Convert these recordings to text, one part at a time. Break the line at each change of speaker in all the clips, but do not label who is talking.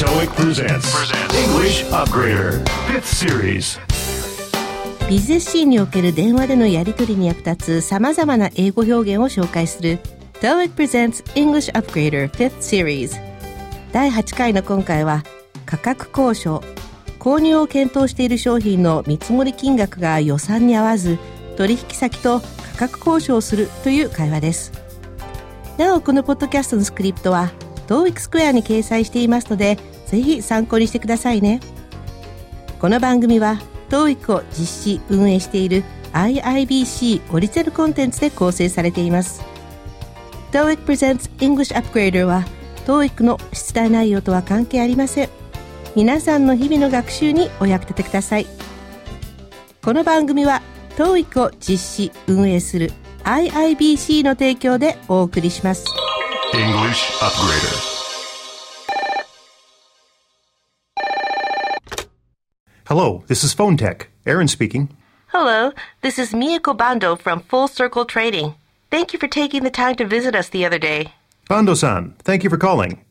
TOEIC presents English Upgrader 5th Series.
ビジネスシーンにおける電話でのやり取りに役立つ様々な英語表現を紹介する TOEIC presents English Upgrader 5th Series. 第8回の今回は価格交渉購入を検討している商品の見積もり金額が予算に合わず取引先と価格交渉するという会話です。なおこのポッドキャストのスクリプトは TOEIC スクエアに掲載していますのでぜひ参考にしてくださいね。この番組は TOEIC を実施運営している IIBC オリジナルコンテンツで構成されています。TOEIC Presents English Upgrader は TOEIC の出題内容とは関係ありません。皆さんの日々の学習にお役立てください。この番組は TOEIC を実施運営する IIBC の提供でお送りします。
English Upgrader
Hello, this is Phone Tech. Aaron speaking.
Hello, this is Miyako Bando from Full Circle Trading. Thank you for taking the time to visit us the other day.
Bando san, thank you for calling.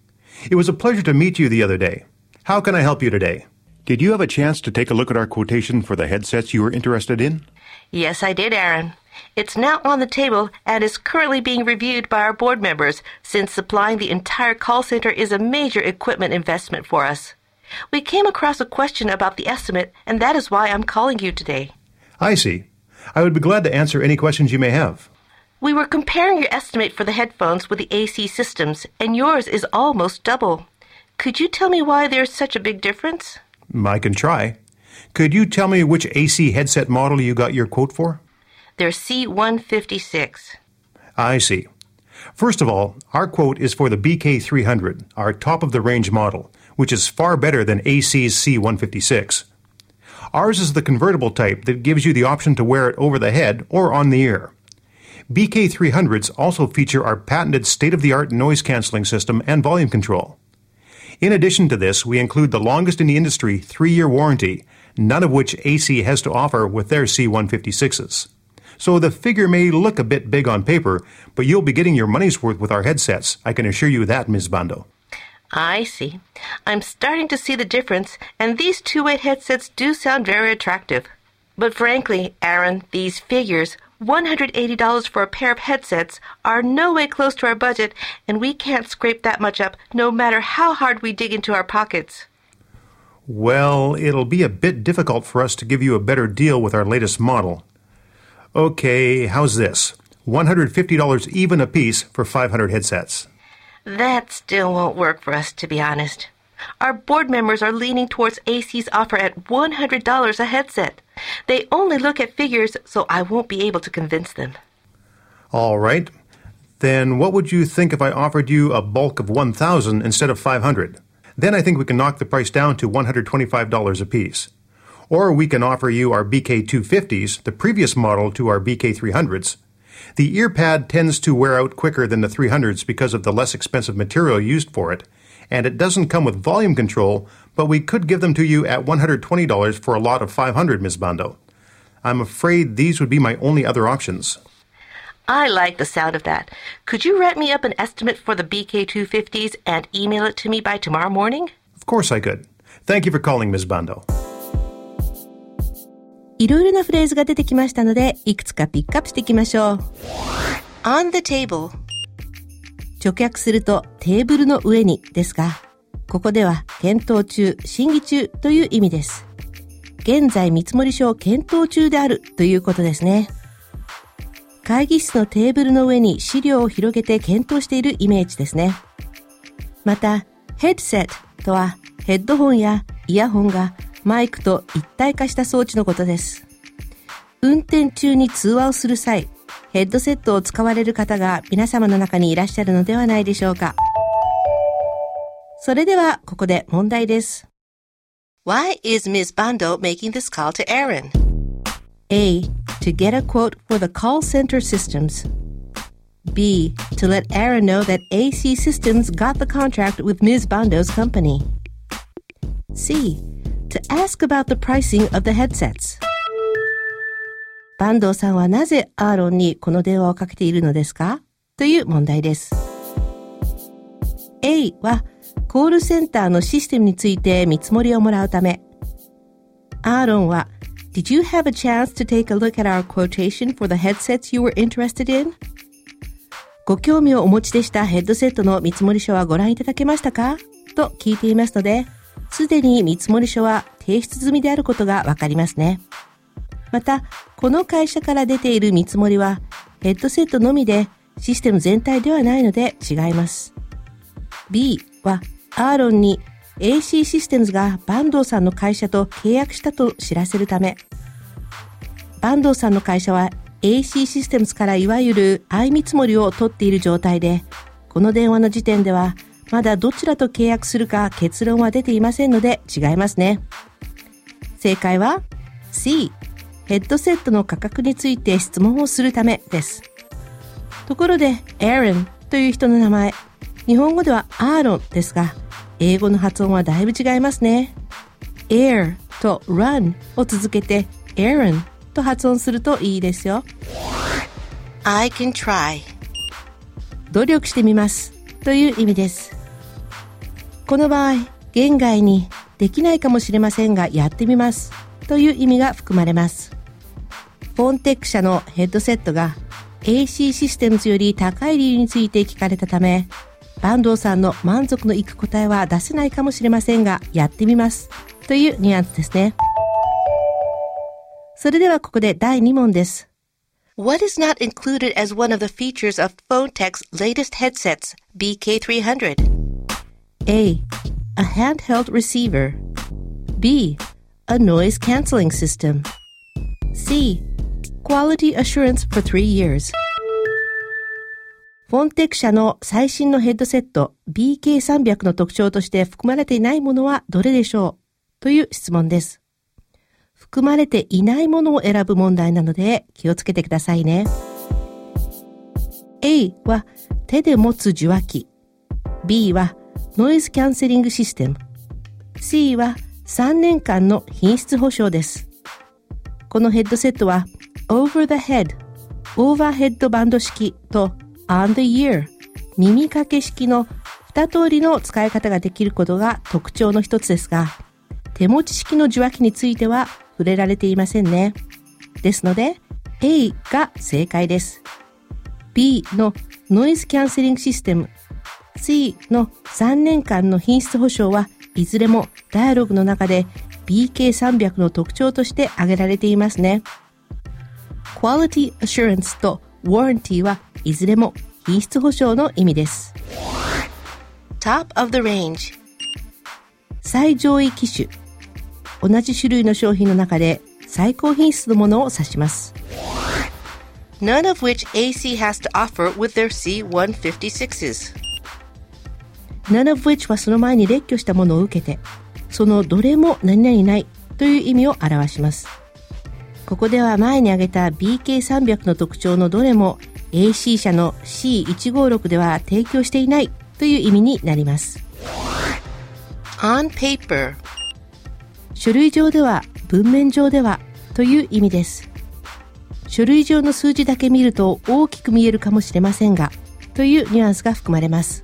It was a pleasure to meet you the other day. How can I help you today? Did you have a chance to take a look at our quotation for the headsets you were interested in?
Yes, I did, Aaron. It's now on the table and is currently being reviewed by our board members since supplying the entire call center is a major equipment investment for us. We came across a question about the estimate, and that is why I'm calling you today.
I see. I would be glad to answer any questions you may have.
We were comparing your estimate for the headphones with the AC systems, and yours is almost double. Could you tell me why there's such a big difference?
I can try. Could you tell me which AC headset model you got your quote for?
They're C156.
I see. First of all, our quote is for the BK300, our top of the range model, which is far better than AC's C156. Ours is the convertible type that gives you the option to wear it over the head or on the ear. BK300s also feature our patented state of the art noise canceling system and volume control. In addition to this, we include the longest in the industry three year warranty, none of which AC has to offer with their C156s. So the figure may look a bit big on paper, but you'll be getting your money's worth with our headsets. I can assure you that, Ms. Bando.
I see. I'm starting to see the difference, and these two way headsets do sound very attractive. But frankly, Aaron, these figures, $180 for a pair of headsets, are no way close to our budget, and we can't scrape that much up no matter how hard we dig into our pockets.
Well, it'll be a bit difficult for us to give you a better deal with our latest model. Okay, how's this? $150 even a piece for 500 headsets.
That still won't work for us, to be honest. Our board members are leaning towards AC's offer at $100 a headset. They only look at figures, so I won't be able to convince them.
All right. Then what would you think if I offered you a bulk of 1000 instead of 500? Then I think we can knock the price down to $125 a piece. Or we can offer you our BK250s, the previous model to our BK300s. The ear pad tends to wear out quicker than the 300s because of the less expensive material used for it, and it doesn't come with volume control, but we could give them to you at $120 for a lot of 500, Ms. Bando. I'm afraid these would be my only other options.
I like the sound of that. Could you write me up an estimate for the BK250s and email it to me by tomorrow morning?
Of course I could. Thank you for calling, Ms. Bando.
いろいろなフレーズが出てきましたので、いくつかピックアップしていきましょう。on the table 直訳するとテーブルの上にですが、ここでは検討中、審議中という意味です。現在見積書を検討中であるということですね。会議室のテーブルの上に資料を広げて検討しているイメージですね。また、ヘッドセットとはヘッドホンやイヤホンがマイクと一体化した装置のことです。運転中に通話をする際、ヘッドセットを使われる方が皆様の中にいらっしゃるのではないでしょうか。それではここで問題です。Why is Ms. Bando making this call to Aaron? A. To get a quote for the call center systems. B. To let Aaron know that AC Systems got the contract with Ms. Bando's company. C. to ask about the pricing of the headsets. バンドさんはなぜアーロンにこの電話をかけているのですかという問題です。A はコールセンターのシステムについて見積もりをもらうため、アーロンは Did you have a chance to take a look at our quotation for the headsets you were interested in? ご興味をお持ちでしたヘッドセットの見積書はご覧いただけましたかと聞いていますので、すでに見積書は提出済みであることがわかりますね。また、この会社から出ている見積もりは、ヘッドセットのみでシステム全体ではないので違います。B は、アーロンに AC システムズが坂東さんの会社と契約したと知らせるため、坂東さんの会社は AC システムズからいわゆる相見積もりを取っている状態で、この電話の時点ではまだどちらと契約するか結論は出ていませんので違いますね。正解は C、ヘッドセットの価格について質問をするためです。ところで、Aaron という人の名前、日本語ではアーロンですが、英語の発音はだいぶ違いますね。air と run を続けて Aaron と発音するといいですよ。
I can try
努力してみますという意味です。この場合、言外にできないかもしれませんがやってみますという意味が含まれます。フォンテック社のヘッドセットが AC システムズより高い理由について聞かれたため、坂東さんの満足のいく答えは出せないかもしれませんが、やってみます。というニュアンスですね。それではここで第2問です。
What is not included as one of the features of PhoneTech's latest headsets, BK300?
A. A handheld receiver. B. A noise canceling system. C. Quality assurance for three years. フォンテク社の最新のヘッドセット BK300 の特徴として含まれていないものはどれでしょうという質問です。含まれていないものを選ぶ問題なので気をつけてくださいね。A は手で持つ受話器。B はノイズキャンセリングシステム。C は3年間の品質保証です。このヘッドセットは over the head オーバーヘッドバンド式と on the ear 耳掛け式の二通りの使い方ができることが特徴の一つですが、手持ち式の受話器については触れられていませんね。ですので、A が正解です。B のノイズキャンセリングシステム、C の3年間の品質保証はいずれもダイアログの中で BK300 の特徴として挙げられていますね。Quality Assurance と Warranty はいずれも品質保証の意味です。
Top of the range
最上位機種同じ種類の商品の中で最高品質のものを指します。
None of which AC has to offer with their C156s.
None of which はその前に列挙したものを受けて、そのどれも何々ないという意味を表します。ここでは前に挙げた BK300 の特徴のどれも AC 社の C156 では提供していないという意味になります。
on paper
書類上では文面上ではという意味です。書類上の数字だけ見ると大きく見えるかもしれませんがというニュアンスが含まれます。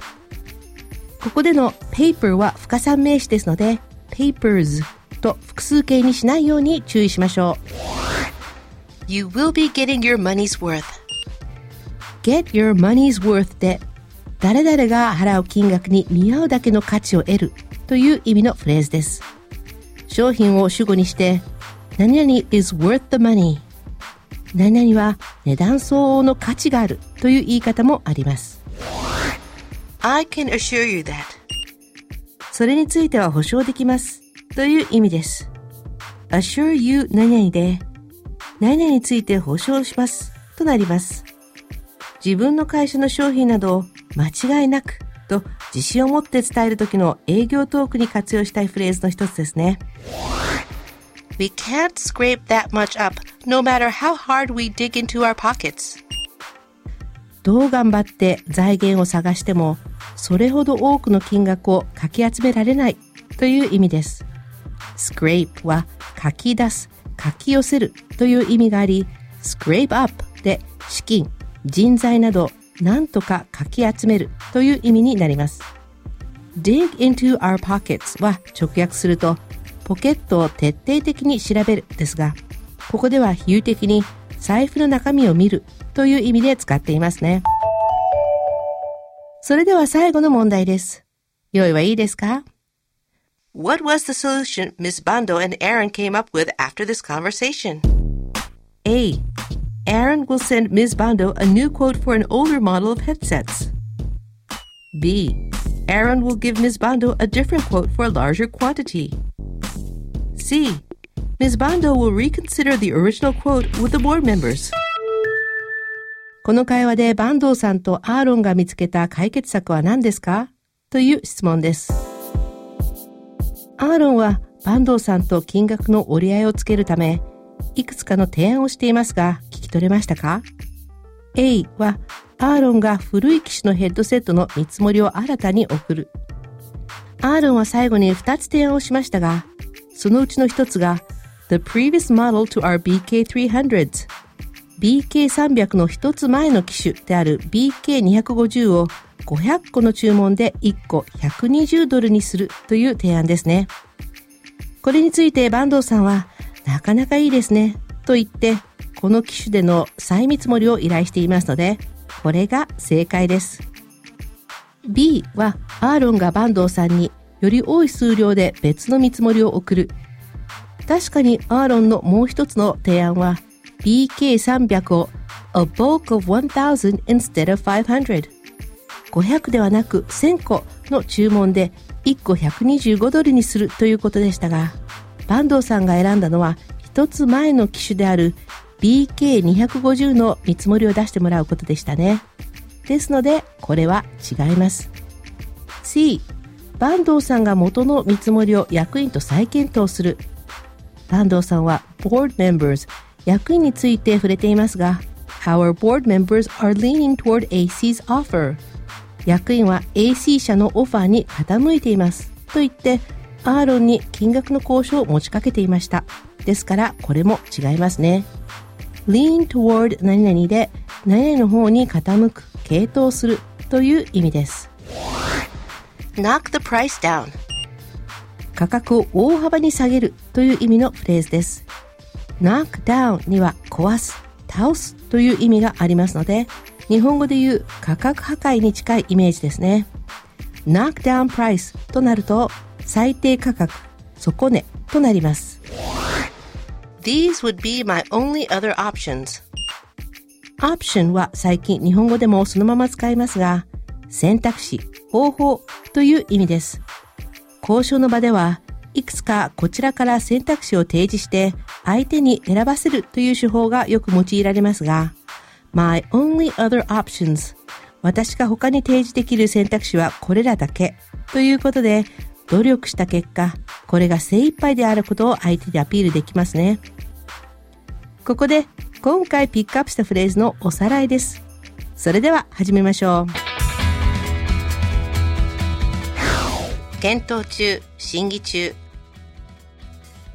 ここでの paper は不可算名詞ですので papers と複数形にしないように注意しましょ
う。You will be getting your money's worth
get your money's worth で誰々が払う金額に見合うだけの価値を得るという意味のフレーズです。商品を主語にして何々 is worth the money 何々は値段相応の価値があるという言い方もあります。
I can assure you that
それについては保証できますという意味です。assure you 何々で何々について保証しますとなります。自分の会社の商品などを間違いなくと自信を持って伝える時の営業トークに活用したいフレーズの一つですね。
We can't scrape that much up, no matter how hard we dig into our pockets.
どう頑張って財源を探しても、それほど多くの金額をかき集められないという意味です。scrape はかき出す、かき寄せるという意味があり、scrape up で資金、人材など何とかかき集めるという意味になります。dig into our pockets は直訳するとポケットを徹底的に調べるですが、ここでは比喩的に財布の中身を見るという意味で使っていますね。それでは最後の問題です。用意はいいですか
What was the solution Miss Bando and Aaron came up with after this conversation?
A. Aaron will send Ms. Bando a new quote for an older model of headsets. B. Aaron will give Ms. Bando a different quote for a larger quantity. C. Ms. Bando will reconsider the original quote with the board members. この会話でバンドーさんとアーロンが見つけた解決策は何ですか？という質問です。アーロンはバンドーさんと金額の折り合いをつけるため、いくつかの提案をしていますが、聞き取れましたか ?A は、アーロンが古い機種のヘッドセットの見積もりを新たに送る。アーロンは最後に2つ提案をしましたが、そのうちの1つが、The previous model to our BK300s BK300 の1つ前の機種である BK250 を500個の注文で1個120ドルにするという提案ですね。これについて坂東さんは、なかなかいいですね、と言って、この機種での再見積もりを依頼していますので、これが正解です。B は、アーロンが坂東さんにより多い数量で別の見積もりを送る。確かにアーロンのもう一つの提案は、BK300 を a bulk of 1000 instead of 500。500ではなく1000個の注文で1個125ドルにするということでしたが、坂東さんが選んだのは一つ前の機種である BK250 の見積もりを出してもらうことでしたね。ですので、これは違います。C、坂東さんが元の見積もりを役員と再検討する。坂東さんは Board Members 役員について触れていますが、Our board members are leaning toward AC's offer. 役員は AC 社のオファーに傾いています。と言って、アーロンに金額の交渉を持ちかけていました。ですから、これも違いますね。lean toward 何々で、何々の方に傾く、傾倒するという意味です。
knock the price down
価格を大幅に下げるという意味のフレーズです。Knock down には壊す、倒すという意味がありますので、日本語で言う価格破壊に近いイメージですね。knock down price となると最低価格、底値となります。
These would be my only other options.
オプションは最近日本語でもそのまま使いますが、選択肢、方法という意味です。交渉の場では、いくつかこちらから選択肢を提示して相手に選ばせるという手法がよく用いられますが、My only other options 私が他に提示できる選択肢はこれらだけということで、努力した結果、これが精一杯であることを相手にアピールできますね。ここで今回ピックアップしたフレーズのおさらいです。それでは始めましょう。
検討中、審議中。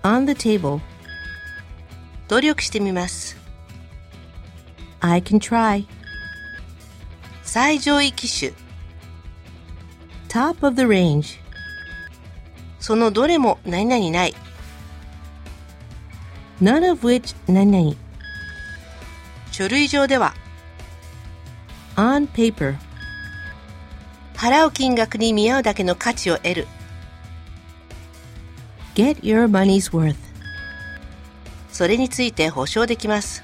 On the table
努力してみます。
I can try
最上位機種
top of the range
そのどれも何々ない
none of which 何々
書類上では
on paper
払う金額に見合うだけの価値を得る
get your money's worth
それについて保証できます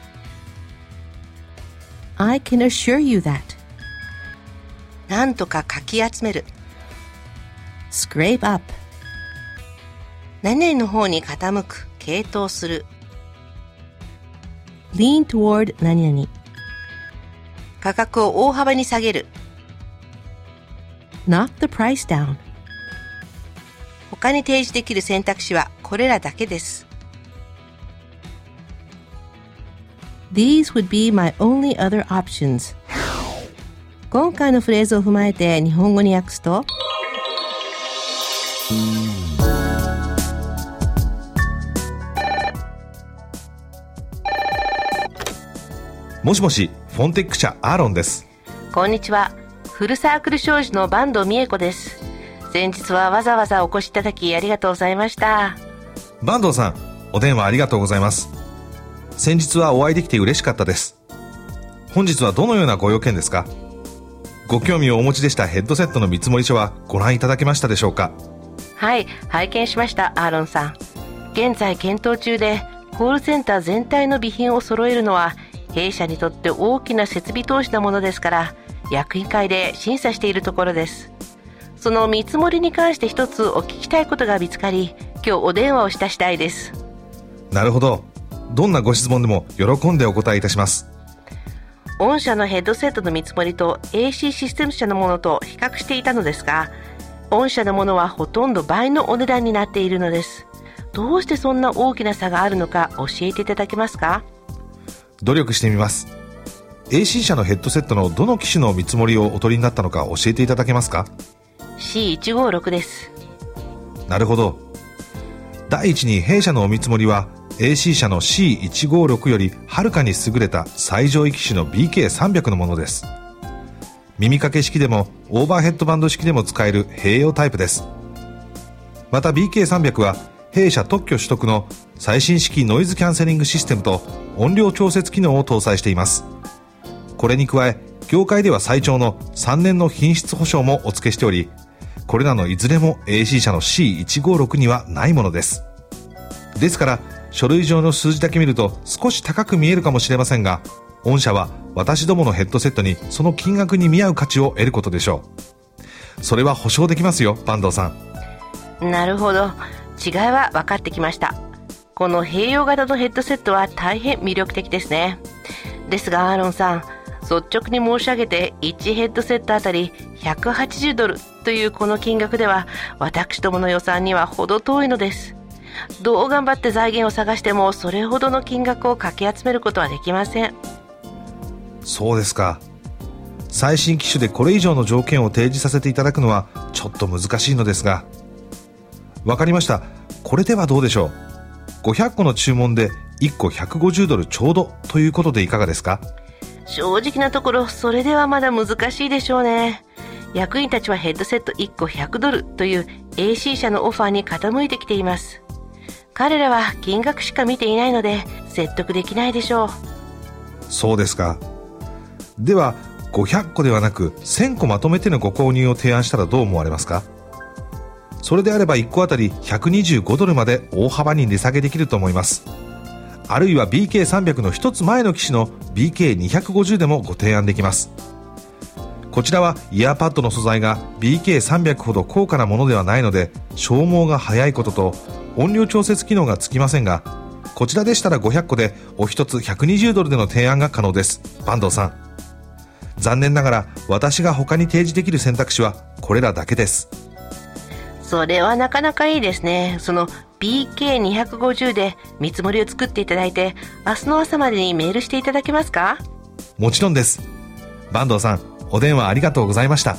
I can assure you that
なんとかかき集める
scrape up
何々の方に傾く傾倒する
lean toward 何々
価格を大幅に下げる
knock the price down
他に提示できる選択肢はこれらだけです。
These would be my only other options. 今回のフレーズを踏まえて日本語に訳すと
もしもし、フォンテック社アーロンです。
こんにちは。フルサークル商事の坂東美恵子です。
先日はわざわざお越しいただきありがとうございました。
坂東さん、お電話ありがとうございます。先日はお会いできて嬉しかったです。本日はどのようなご用件ですか？ご興味をお持ちでしたヘッドセットの見積書はご覧いただけましたでしょうか？
はい、拝見しました、アーロンさん。現在検討中で、コールセンター全体の備品を揃えるのは、弊社にとって大きな設備投資なものですから、役員会で審査しているところです。その見積もりに関して一つお聞きたいことが見つかり、今日お電話をした次第です。
なるほど。どんなご質問でも喜んでお答えいたします。
御社のヘッドセットの見積もりと AC システム社のものと比較していたのですが、御社のものはほとんど倍のお値段になっているのです。どうしてそんな大きな差があるのか教えていただけますか？
努力してみます。AC 社のヘッドセットのどの機種の見積もりをお取りになったのか教えていただけますか？
?C156 です。
なるほど。第一に弊社のお見積もりは AC 社の C156 よりはるかに優れた最上位機種の BK300 のものです。耳掛け式でもオーバーヘッドバンド式でも使える併用タイプです。また BK300 は弊社特許取得の最新式ノイズキャンセリングシステムと音量調節機能を搭載しています。これに加え、業界では最長の3年の品質保証もお付けしており、これらのいずれも AC 社の C156 にはないものです。ですから、書類上の数字だけ見ると少し高く見えるかもしれませんが、御社は私どものヘッドセットにその金額に見合う価値を得ることでしょう。それは保証できますよ、坂東さん。
なるほど。違いは分かってきました。この併用型のヘッドセットは大変魅力的ですね。ですが、アーロンさん、率直に申し上げて1ヘッドセットあたり180ドルというこの金額では私どもの予算には程遠いのです。どう頑張って財源を探してもそれほどの金額をかき集めることはできません。
そうですか。最新機種でこれ以上の条件を提示させていただくのはちょっと難しいのですが。わかりました。これではどうでしょう。500個の注文で1個150ドルちょうどということでいかがですか？
正直なところ、それではまだ難しいでしょうね。役員たちはヘッドセット1個100ドルという AC 社のオファーに傾いてきています。彼らは金額しか見ていないので説得できないでしょう。
そうですか。では、500個ではなく1000個まとめてのご購入を提案したらどう思われますか？それであれば1個あたり125ドルまで大幅に値下げできると思います。あるいは BK300 の一つ前の機種の BK250 でもご提案できます。こちらはイヤーパッドの素材が BK300 ほど高価なものではないので消耗が早いことと音量調節機能がつきませんがこちらでしたら500個でお一つ120ドルでの提案が可能です。坂東さん。残念ながら私が他に提示できる選択肢はこれらだけです。
それはなかなかいいですね。その BK250 で見積もりを作っていただいて、明日の朝までにメールしていただけますか
もちろんです。坂東さん、お電話ありがとうございました。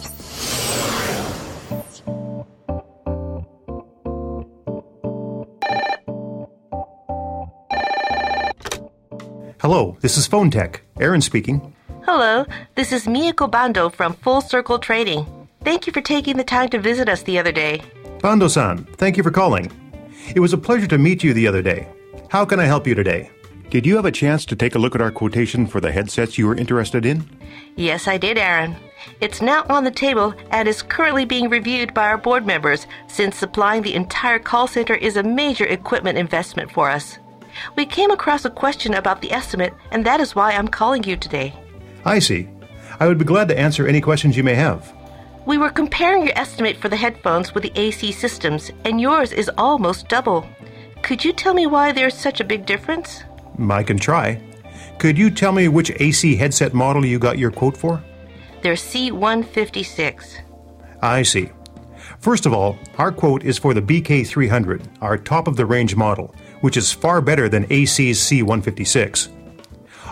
Hello, this is Phone Tech. Aaron speaking.
Hello, this is Miyako Bando from Full Circle Trading. Thank you for taking the time to visit us the other day.
Bando-san, thank you for calling. It was a pleasure to meet you the other day. How can I help you today? Did you have a chance to take a look at our quotation for the headsets you were interested in?
Yes, I did, Aaron. It's now on the table and is currently being reviewed by our board members since supplying the entire call center is a major equipment investment for us. We came across a question about the estimate, and that is why I'm calling you today.
I see. I would be glad to answer any questions you may have.
We were comparing your estimate for the headphones with the AC systems, and yours is almost double. Could you tell me why there's such a big difference?
I can try. Could you tell me which AC headset model you got your quote for?
They're C156.
I see. First of all, our quote is for the BK300, our top of the range model, which is far better than AC's C156.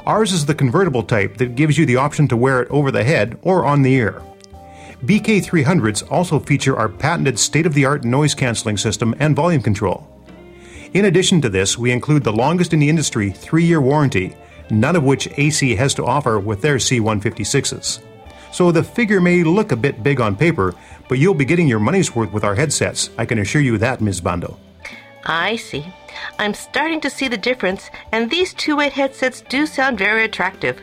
Ours is the convertible type that gives you the option to wear it over the head or on the ear. BK300s also feature our patented state of the art noise canceling system and volume control. In addition to this, we include the longest in the industry three year warranty, none of which AC has to offer with their C156s. So the figure may look a bit big on paper, but you'll be getting your money's worth with our headsets. I can assure you that, Ms. Bando.
I see. I'm starting to see the difference, and these two way headsets do sound very attractive.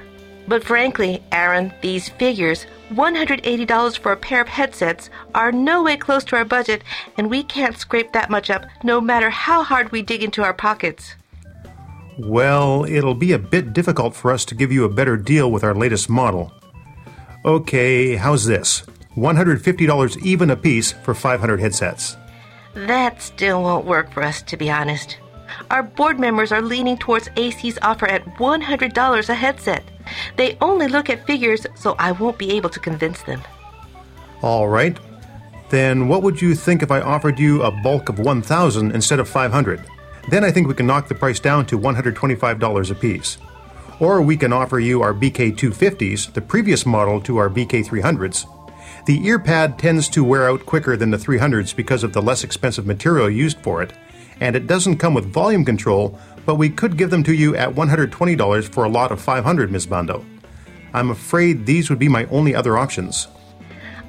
But frankly, Aaron, these figures, $180 for a pair of headsets, are no way close to our budget, and we can't scrape that much up no matter how hard we dig into our pockets.
Well, it'll be a bit difficult for us to give you a better deal with our latest model. Okay, how's this? $150 even a piece for 500 headsets.
That still won't work for us, to be honest. Our board members are leaning towards AC's offer at $100 a headset. They only look at figures, so I won't be able to convince them.
All right. Then what would you think if I offered you a bulk of 1000 instead of 500? Then I think we can knock the price down to $125 a piece. Or we can offer you our BK250s, the previous model to our BK300s. The ear pad tends to wear out quicker than the 300s because of the less expensive material used for it, and it doesn't come with volume control, but we could give them to you at $120 for a lot of 500, Ms. Bando. I'm afraid these would be my only other options.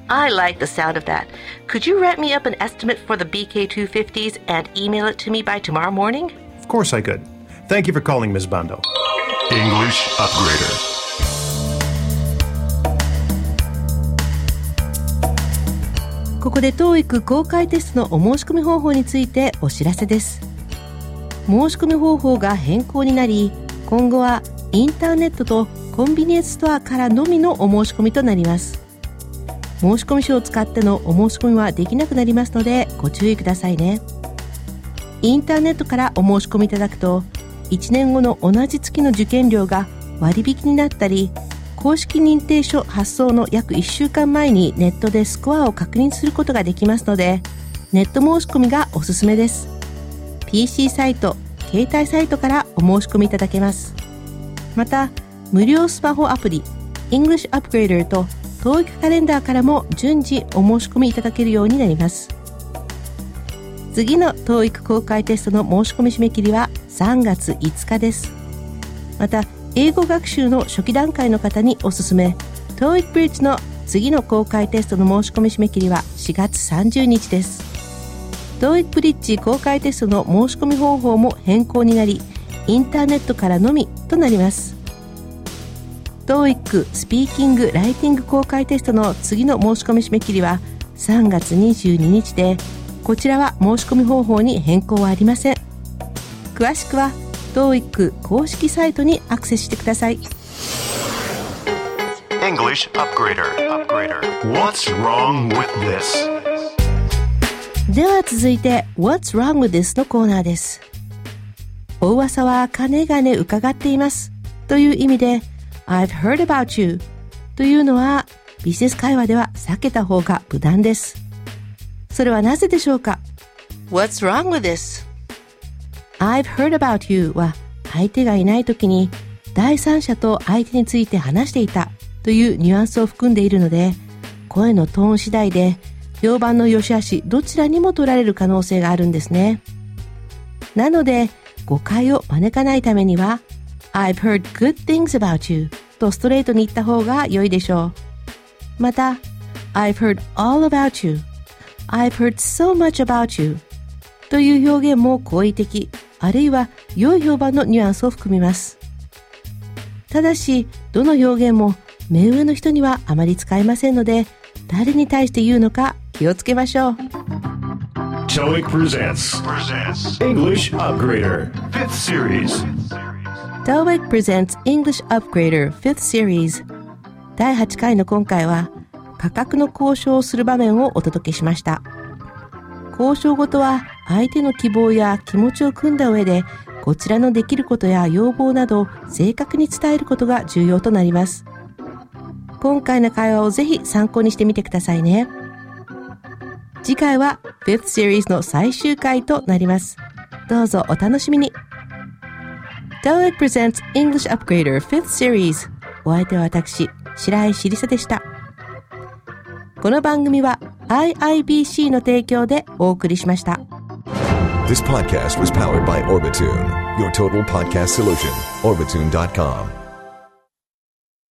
I like the sound of that. Could you write me up an estimate for the BK250s and email it to me by tomorrow morning?
Of course I could. Thank you for calling, Ms. Bando.
English Upgrader.
ここで TOEIC 公開テストのお申し込み方法についてお知らせです 申し込み方法が変更になり今後はインターネットとコンビニエンスストアからのみのお申し込みとなります。申し込み書を使ってのお申し込みはできなくなりますのでご注意くださいね。インターネットからお申し込みいただくと1年後の同じ月の受験料が割引になったり公式認定書発送の約1週間前にネットでスコアを確認することができますのでネット申し込みがおすすめです。PC サイト携帯サイトからお申し込みいただけます。また無料スマホアプリ English Upgrader と TOEIC カレンダーからも順次お申し込みいただけるようになります。次の TOEIC 公開テストの申し込み締め切りは3月5日です。また英語学習の初期段階の方におすすめ TOEIC Bridge の次の公開テストの申し込み締め切りは4月30日です。TOEIC Bridge 公開テストの申し込み方法も変更になりインターネットからのみとなります。TOEIC スピーキング・ライティング公開テストの次の申し込み締め切りは3月22日でこちらは申し込み方法に変更はありません。詳しくは TOEIC 公式サイトにアクセスしてください。
English Upgrader. What's wrong with this?
では続いて What's wrong with this? のコーナーです。お噂はかねがね伺っています。という意味で I've heard about you というのはビジネス会話では避けた方が無難です。それはなぜでしょうか
？What's wrong with this?
I've heard about you は相手がいない時に第三者と相手について話していたというニュアンスを含んでいるので声のトーン次第で評判の良し悪しどちらにも取られる可能性があるんですね。なので誤解を招かないためには I've heard good things about you とストレートに言った方が良いでしょう。また I've heard all about you I've heard so much about you という表現も好意的あるいは良い評判のニュアンスを含みます。ただしどの表現も目上の人にはあまり使えませんので誰に対して言うのか気をつけましょう
TOEIC presents. English Upgrader. Fifth series.
TOEIC presents English Upgrader 5th Series 第8回の今回は価格の交渉をする場面をお届けしました交渉ごとは相手の希望や気持ちを組んだ上でこちらのできることや要望などを正確に伝えることが重要となります今回の会話をぜひ参考にしてみてくださいね次回は 5th Series の最終回となりますどうぞお楽しみに TOEIC presents English Upgrader 5th Series お相手は私白井しりさでしたこの番組は IIBC の提供でお送りしました
This podcast was powered by Orbitune, your total podcast solution. Orbitune.com.